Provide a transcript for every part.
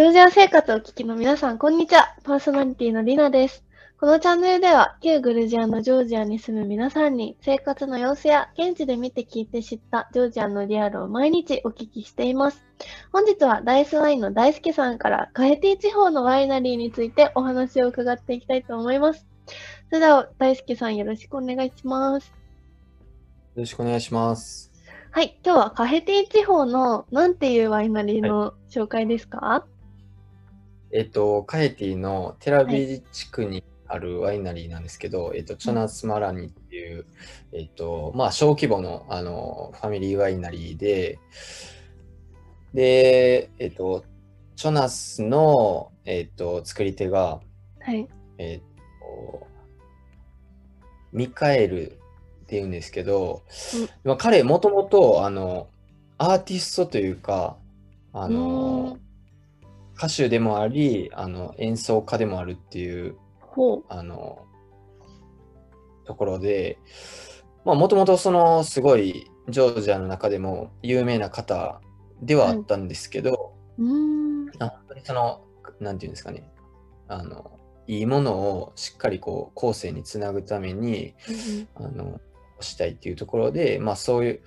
ジョージア生活をお聞きの皆さん、こんにちは。パーソナリティのりなです。このチャンネルでは、旧グルジアのジョージアに住む皆さんに、生活の様子や現地で見て聞いて知ったジョージアのリアルを毎日お聞きしています。本日はダイスワインの大輔さんから、カヘティ地方のワイナリーについてお話を伺っていきたいと思います。それでは、大輔さんよろしくお願いします。よろしくお願いします。はい、今日はカヘティ地方の何ていうワイナリーの紹介ですか、えっと、カエティのテラビ地区にあるワイナリーなんですけど、えっと、チョナスマラニっていう、えっと、まあ、小規模の、あの、ファミリーワイナリーで、で、えっと、チョナスの、えっと、作り手が、はい。えっと、ミカエルっていうんですけど、まあ、彼、もともと、あの、アーティストというか、あの、歌手でもあり、あの、演奏家でもあるっていう。あの、ところで、まあ、もともとその、すごい、ジョージアの中でも有名な方ではあったんですけど、うーん。あ本当にその、なんていうんですかね、あの、いいものをしっかりこう、後世につなぐために、あの、したいっていうところで、まあそういう、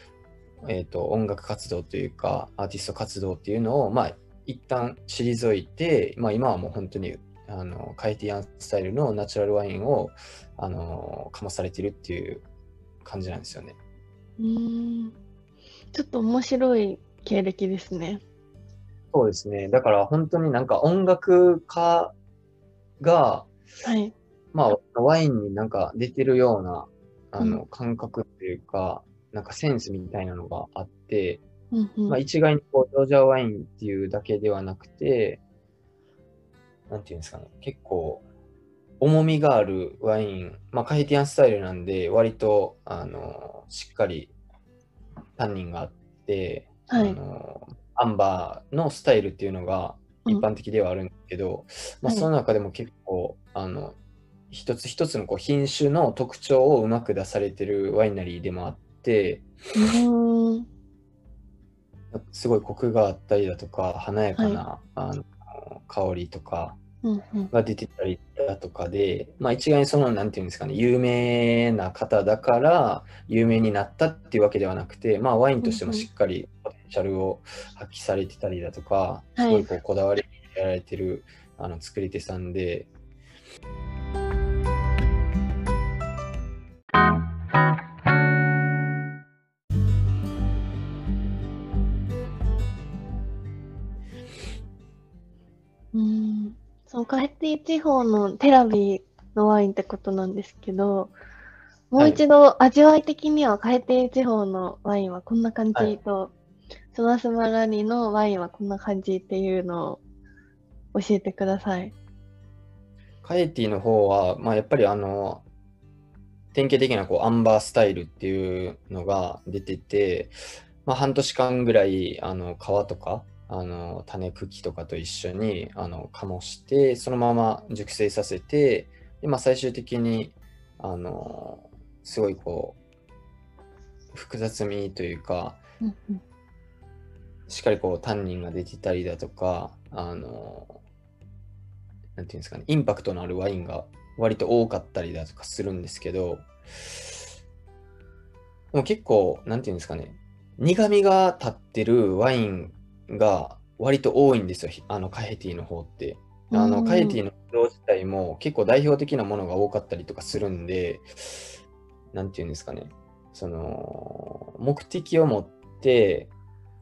えっ、と、音楽活動というか、アーティスト活動っていうのを、まあ一旦退いて、まあ今はもう本当に、あの、カイティアンスタイルのナチュラルワインを、あの、かまされてるっていう感じなんですよね。うーん。ちょっと面白い経歴ですね。そうですね。だから本当になんか音楽家が、はい。まあワインになんか出てるような、あうの、感覚っていうか、なんかセンスみたいなのがあって、うんうん。まあ、一概にこう、ジョージアワインっていうだけではなくて、なんていうんですかね、結構、重みがあるワイン、まあ、カヘティアンスタイルなんで、割と、あの、しっかり、タンニンがあって、はい。あの、アンバーのスタイルっていうのが一般的ではあるんですけど、まあ、はい。その中でも結構、あの、一つ一つのこう品種の特徴をうまく出されてるワイナリーでもあって。すごいコクがあったりだとか、華やかな、あの香りとか。が出てたりだとかで、まあ一概にその、なんていうんですかね、有名な方だから有名になったっていうわけではなくて、まあワインとしてもしっかりポテンシャルを発揮されてたりだとか、すごいこうこだわりやられてるあの作り手さんで、ん。そのカヘティ地方のテラビのワインってことなんですけど、もう一度味わい的にはカヘティ地方のワインはこんな感はいじと、ソナスマラニのワインはこんな感じっていうのを教えてください。カエティの方は、まあ、やっぱりあの、典型的なこうアンバースタイルっていうのが出てて、まあ、半年間ぐらいあの皮とかあの種茎とかと一緒にあの醸してそのまま熟成させてで、まあ、最終的にあのすごいこう複雑味というかうんうん。しっかりこうタンニンが出てたりだとか、あの、なんていうんですかね、インパクトのあるワインが割と多かったりだとかするんですけど、でも結構、なんていうんですかね、苦味が立ってるワインが割と多いんですよ、ひあのカヘティの方って。あの、うん。カヘティのブドウ自体も結構代表的なものが多かったりとかするんで、なんていうんですかね、その、目的を持って、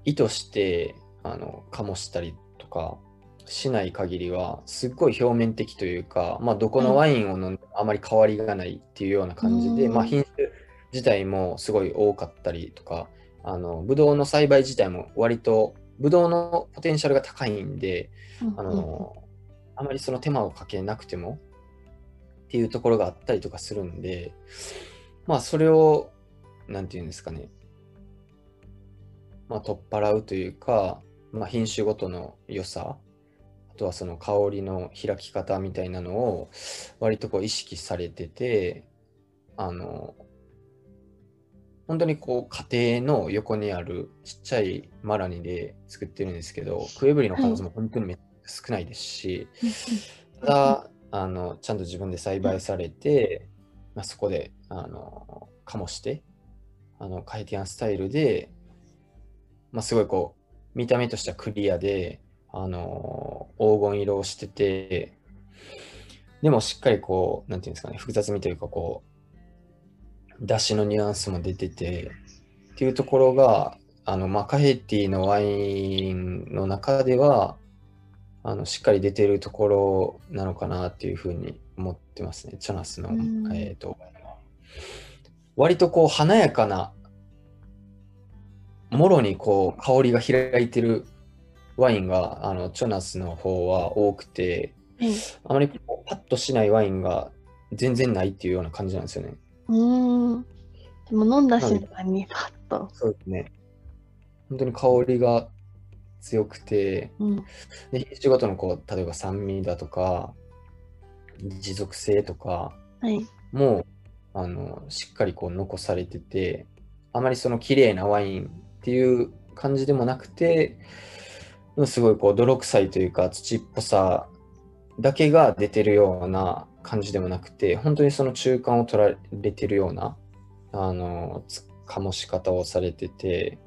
意図して、あの、醸したりとかしない限りは、すっごい表面的というか、まあ、どこのワインを飲んでもあまり変わりがないっていうような感じで、うん。まあ、品種自体もすごい多かったりとか、あの、ブドウの栽培自体も割と、ブドウのポテンシャルが高いんで、あの、あまりその手間をかけなくてもっていうところがあったりとかするんで、まあそれを、なんていうんですかね、まあ取っ払うというか、まあ品種ごとの良さ、あとはその香りの開き方みたいなのを割とこう意識されてて、あの、本当にこう家庭の横にあるちっちゃいマラニで作ってるんですけど、クエブリの数も本当にめっちゃ少ないですし、ただ、あのちゃんと自分で栽培されて、まあ、そこであの醸してあのカヘティアンスタイルで、まあ、すごいこう見た目としてはクリアであの黄金色をしててでもしっかりこうなんていうんですかね複雑味というかこう出汁のニュアンスも出ててっていうところがあの、まあ、カヘティのワインの中ではあのしっかり出てるところなのかなっていうふうに思ってますね、チョナスの。えーと、割とこう華やかな、もろにこう香りが開いてるワインがあのチョナスの方は多くて、あまりパッとしないワインが全然ないっていうような感じなんですよね。うん。でも飲んだ瞬間にパッと。そうですね。本当に香りが強くて、うん、で品種ごとのこう例えば酸味だとか持続性とかも、はい、あのしっかりこう残されててあまりその綺麗なワインっていう感じでもなくてすごいこう泥臭いというか土っぽさだけが出てるような感じでもなくて本当にその中間を取られてるようなあの醸し方をされてて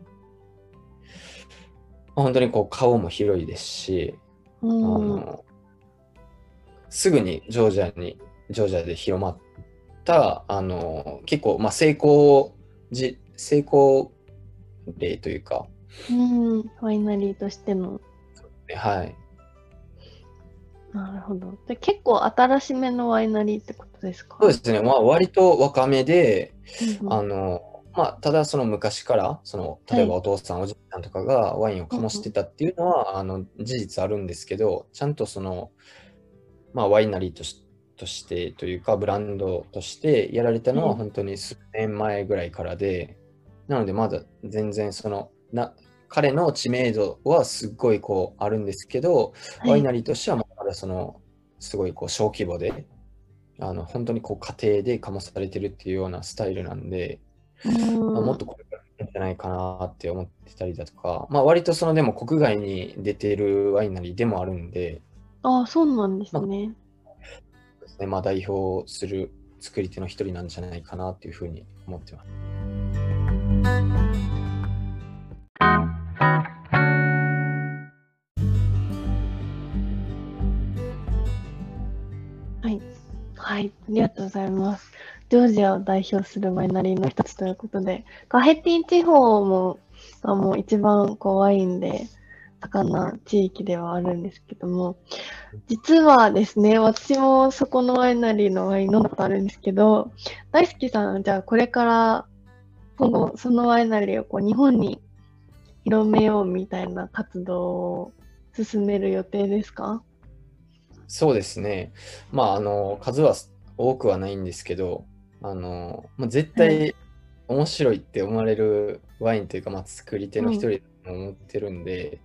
本当にこう顔も広いですし、あのすぐにジョージアにジョージアで広まったあの結構、まあ、成功じ成功例というか、うん、ファイナリーとしての。はい。なるほど。で結構新しめのワイナリーってことですか？そうですね。まあ割と若めで、うんうん、あのまあ、ただその昔からその例えばお父さん、おじいさんとかがワインを醸してたっていうのは、あの事実あるんですけどちゃんとその、まあ、ワイナリーとしとしてというかブランドとしてやられたのは本当に数年前ぐらいからで、なのでまだ全然そのな彼の知名度はすっごいこうあるんですけど、はい、ワイナリーとしてはそのすごいこう小規模であの本当にこう家庭で醸されてるっていうようなスタイルなんで、まあ、もっとこれからいいんじゃないかなって思ってたりだとか、まあ、割とそのでも国外に出てるワイナリーでもあるんで、ああ、そうなんですね。まあ、ですねまあ、代表する作り手の一人なんじゃないかなっていうふうに思ってます。はい、ありがとうございます。ジョージアを代表するワイナリーの一つということで、カヘティン地方もがもう一番こうワインで盛んな地域ではあるんですけども、実はですね、私もそこのワイナリーのワイン飲んだことあるんですけど、大好きさん、じゃあこれから今後そのワイナリーをこう日本に広めようみたいな活動を進める予定ですか？そうですね。まあ、あの、数は多くはないんですけど、あの、まあ、絶対面白いって思われるワインというか、まあ、作り手の一人だと思ってるんで、うん、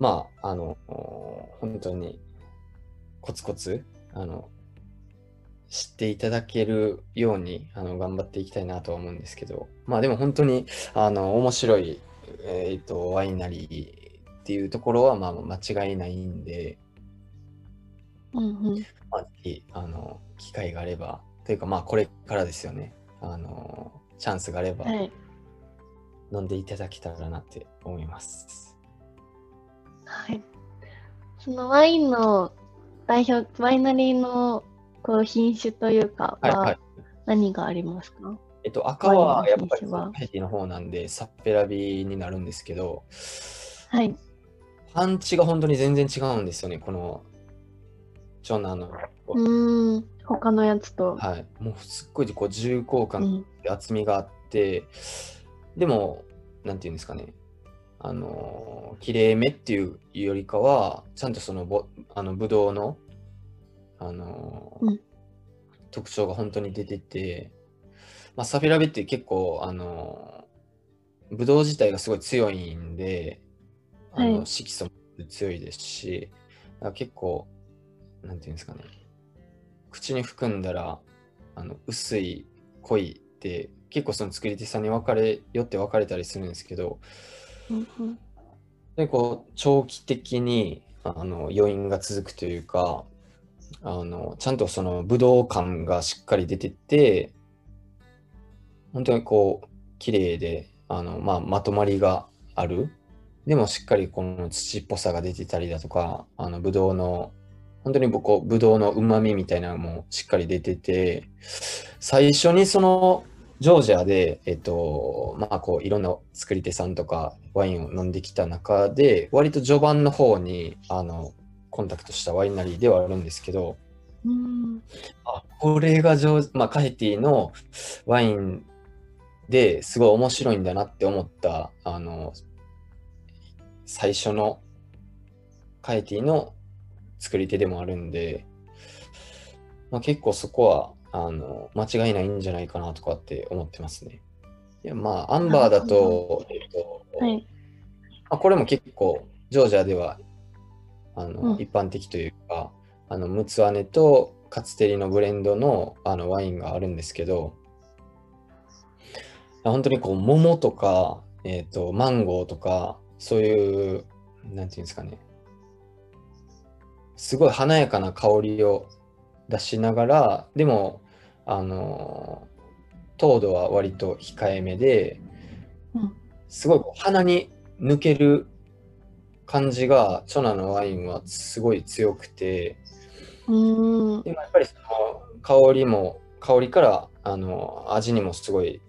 まあ、あの、本当にコツコツ、あの、知っていただけるようにあの頑張っていきたいなとは思うんですけど、まあでも本当にあの面白い、えーと、ワイナリーっていうところはまあ間違いないんで、うんうんまあ、あの機会があればというかまあこれからですよね。あのチャンスがあれば、飲んでいただけたらなって思います。はい。そのワインの代表、ワイナリーのこう品種というかは何がありますか、えっと、赤はやっぱりヘティの方なんで、サッペラビになるんですけど、はい。パンチが本当に全然違うんですよね、この、長男の。うん。他のやつと。はい。もうすっごいこう重厚感で厚みがあって、うん、でも、なんていうんですかね。あの、きれいめっていうよりかは、ちゃんとそのぼ、あの、ぶどうの、あの、うん、特徴が本当に出てて、まあ、サフェラベって結構、あの、ぶどう自体がすごい強いんで、あの、はい、色素も強いですし、結構、なんていうんですかね。口に含んだらあの薄い濃いって結構その作り手さんに分かれよって分かれたりするんですけど、でこう長期的にあの余韻が続くというか、あのちゃんとその武道感がしっかり出てて、本当にこう、綺麗で、あのまあ、まとまりがある。でもしっかりこの土っぽさが出てたりだとか、あのブドウの、本当に僕、ブドウの旨味みたいなのもしっかり出てて、最初にそのジョージアで、えっと、まあこういろんな作り手さんとかワインを飲んできた中で、割と序盤の方にあのコンタクトしたワイナリーではあるんですけど、うん。あ、これがジョー、まあカヘティのワインですごい面白いんだなって思った、あの、最初のカヘティの作り手でもあるんで、まあ、結構そこは、あの、間違いないんじゃないかなとかって思ってますね。いや、まあ、アンバーだと、えっと、はい。まあ、これも結構、ジョージアでは、あの、うん一般的というか、あの、ムツアネとカツテリのブレンドの、あの、ワインがあるんですけど、本当にこう、桃とか、えっと、マンゴーとか、そういう、なんていうんですかね、すごい華やかな香りを出しながら、でも、あの、糖度は割と控えめで、うんすごい鼻に抜ける感じが、チョナのワインはすごい強くて、うん。でもやっぱりその香りも、香りからあの味にもすごい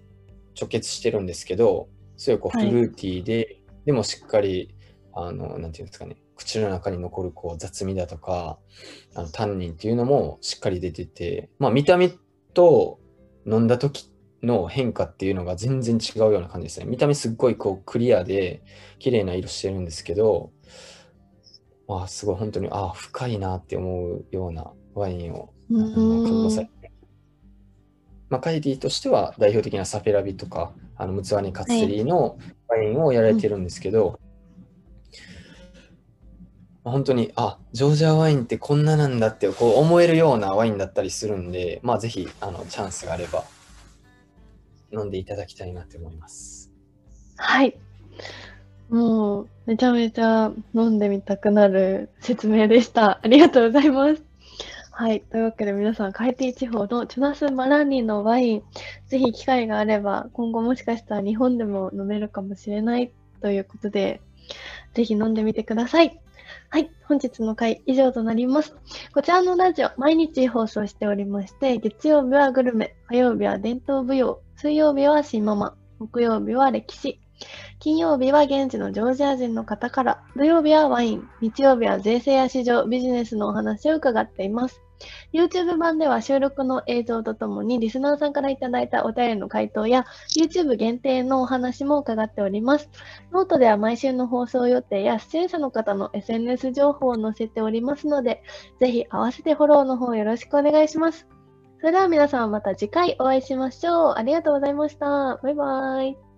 直結してるんですけど、すごいこうはいフルーティーで、でもしっかり、あの、なんていうんですかね、口の中に残るこう雑味だとか、あのタンニンっていうのもしっかり出てて、まあ見た目と飲んだ時の変化っていうのが全然違うような感じですね。見た目すっごいこうクリアで綺麗な色してるんですけど、まあすごい本当に、ああ、深いなって思うようなワインを感動されて。まあ、カイティとしては代表的なサフェラビとか、あのムツワニカツテリーのワインをやられてるんですけど、まあ本当に、あ、ジョージアワインってこんななんだってこう思えるようなワインだったりするんで、まあぜひあのチャンスがあれば飲んでいただきたいなって思います。はい。もう、めちゃめちゃ飲んでみたくなる説明でした。ありがとうございます。はい。というわけで皆さん、海底地方のチュナス・マラニのワイン、ぜひ機会があれば、今後もしかしたら日本でも飲めるかもしれないということで、ぜひ飲んでみてください。はい。本日の回以上となります。こちらのラジオ、毎日放送しておりまして、月曜日はグルメ、火曜日は伝統舞踊、水曜日は新ママ、木曜日は歴史、金曜日は現地のジョージア人の方から、土曜日はワイン、日曜日は税制や市場、ビジネスのお話を伺っています。YouTube 版では収録の映像とともにリスナーさんからいただいたお便りの回答や YouTube 限定のお話も伺っております。ノートでは毎週の放送予定や出演者の方の SNS 情報を載せておりますので、ぜひ合わせてフォローの方よろしくお願いします。それでは皆さんまた次回お会いしましょう。ありがとうございました。バイバイ。